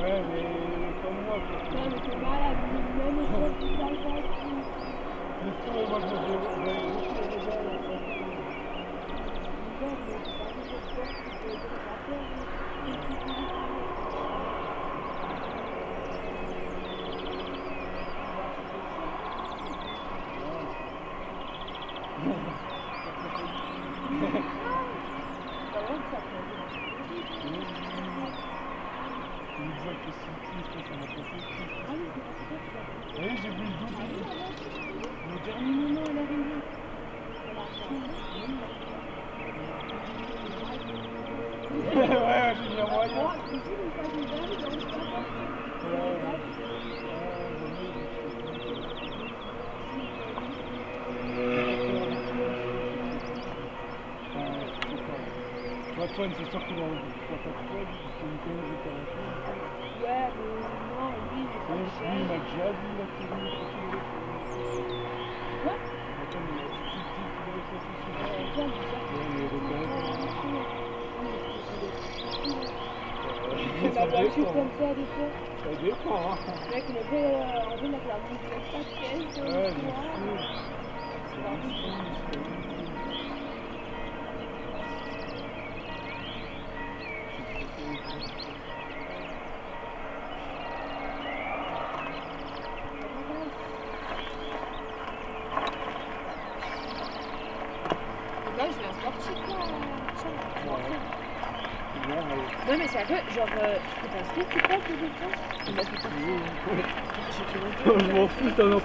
Ouais, mais comme moi, quoi. Non, mais c'est malade, même au top, il a pas Le feu, moi, je me dis, je vais je vais aller dans la salle. Il me disait que si tu je pense qu'on a passé. Oui, j'ai vu le double. Le dernier moment à l'arrivée. ouais, j'ai un moyen. Antoine, c'est sûr qu'il a 3 4 fois, c'est une de caractère. Ouais, mais non, lui, il m'a déjà vu la télé. Quoi Antoine, il a dit qu'il avait fait cherche. Ouais, il est. La comme ça, des fois. Ça dépend, hein. Mec, on euh, on avait la musique, caisse, euh, Ouais, tu bien vois. sûr. C'est Là, je sportif, Ouais. C'est bien, mais- sérieux, genre, euh, je peux ça. Je m'en fous,